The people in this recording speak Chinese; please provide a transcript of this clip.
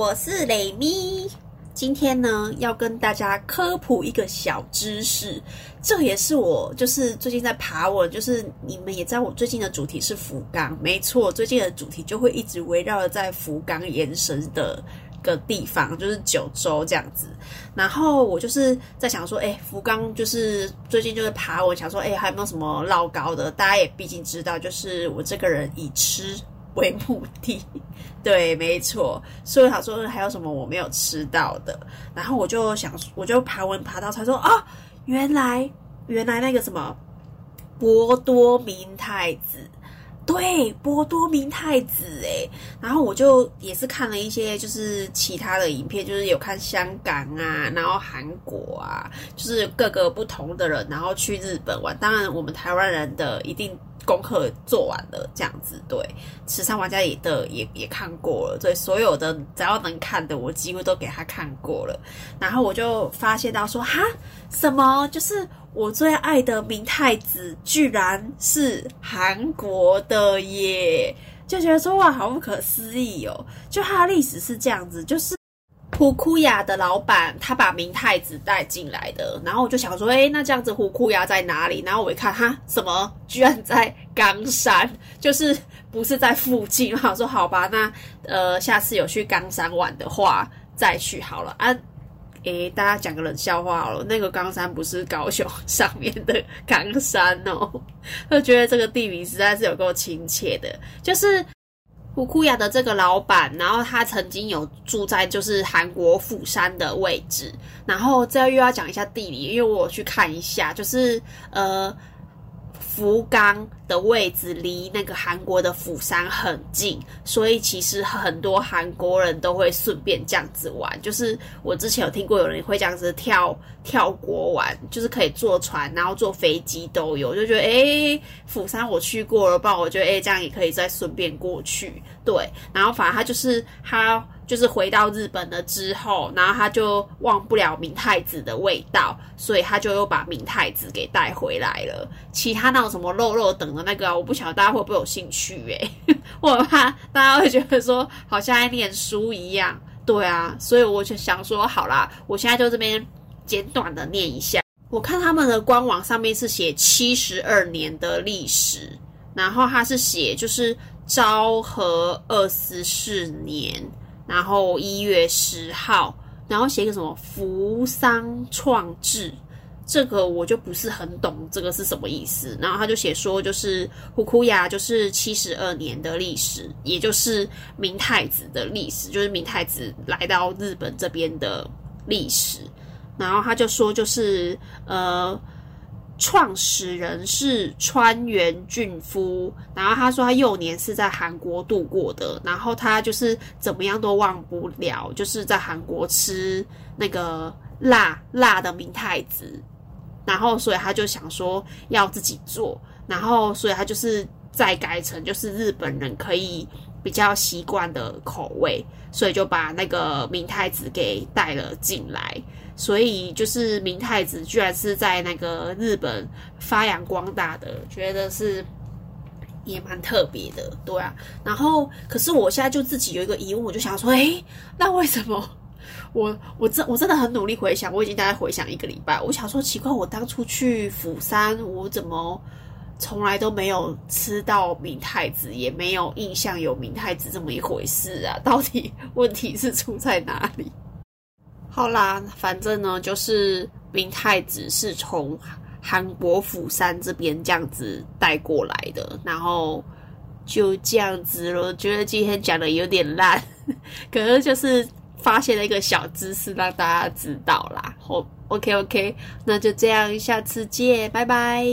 我是蕾咪。今天呢，要跟大家科普一个小知识，这也是我就是最近在爬文，就是你们也知道我最近的主题是福冈，没错，最近的主题就会一直围绕在福冈延伸的个地方，就是九州这样子。然后我就是在想说，哎，福冈就是最近就是爬文，想说，哎，还有没有什么老高的？大家也毕竟知道，就是我这个人以吃。为目的，对，没错。所以他说还有什么我没有吃到的，然后我就想，我就爬文爬到，他说啊，原来原来那个什么博多明太子，对，波多明太子，诶，然后我就也是看了一些就是其他的影片，就是有看香港啊，然后韩国啊，就是各个不同的人，然后去日本玩。当然，我们台湾人的一定。功课做完了，这样子对，慈善玩家也的也也看过了，对，所有的只要能看的，我几乎都给他看过了。然后我就发现到说，哈，什么？就是我最爱的明太子，居然是韩国的耶！就觉得说哇，好不可思议哦！就它的历史是这样子，就是。虎库雅的老板，他把明太子带进来的，然后我就想说，哎，那这样子虎库雅在哪里？然后我一看，哈，什么？居然在冈山，就是不是在附近？我说好吧，那呃，下次有去冈山玩的话，再去好了啊。诶，大家讲个冷笑话好了，那个冈山不是高雄上面的冈山哦，就觉得这个地名实在是有够亲切的，就是。胡库亚的这个老板，然后他曾经有住在就是韩国釜山的位置，然后这又要讲一下地理，因为我去看一下，就是呃。福冈的位置离那个韩国的釜山很近，所以其实很多韩国人都会顺便这样子玩。就是我之前有听过有人会这样子跳跳国玩，就是可以坐船，然后坐飞机都有，就觉得诶，釜山我去过了，不然我觉得诶，这样也可以再顺便过去。对，然后反正他就是他。就是回到日本了之后，然后他就忘不了明太子的味道，所以他就又把明太子给带回来了。其他那种什么肉肉等的那个，我不晓得大家会不会有兴趣诶，我怕大家会觉得说好像在念书一样。对啊，所以我就想说，好啦，我现在就这边简短的念一下。我看他们的官网上面是写七十二年的历史，然后他是写就是昭和二十四年。然后一月十号，然后写个什么扶桑创制，这个我就不是很懂，这个是什么意思？然后他就写说，就是胡库雅就是七十二年的历史，也就是明太子的历史，就是明太子来到日本这边的历史。然后他就说，就是呃。创始人是川原俊夫，然后他说他幼年是在韩国度过的，然后他就是怎么样都忘不了，就是在韩国吃那个辣辣的明太子，然后所以他就想说要自己做，然后所以他就是再改成就是日本人可以比较习惯的口味，所以就把那个明太子给带了进来。所以就是明太子居然是在那个日本发扬光大的，觉得是也蛮特别的，对啊。然后，可是我现在就自己有一个疑问，我就想说，哎，那为什么我我真我真的很努力回想，我已经大概回想一个礼拜，我想说奇怪，我当初去釜山，我怎么从来都没有吃到明太子，也没有印象有明太子这么一回事啊？到底问题是出在哪里？好啦，反正呢，就是明太子是从韩国釜山这边这样子带过来的，然后就这样子了。觉得今天讲的有点烂，可是就是发现了一个小知识，让大家知道啦。好，OK OK，那就这样，下次见，拜拜。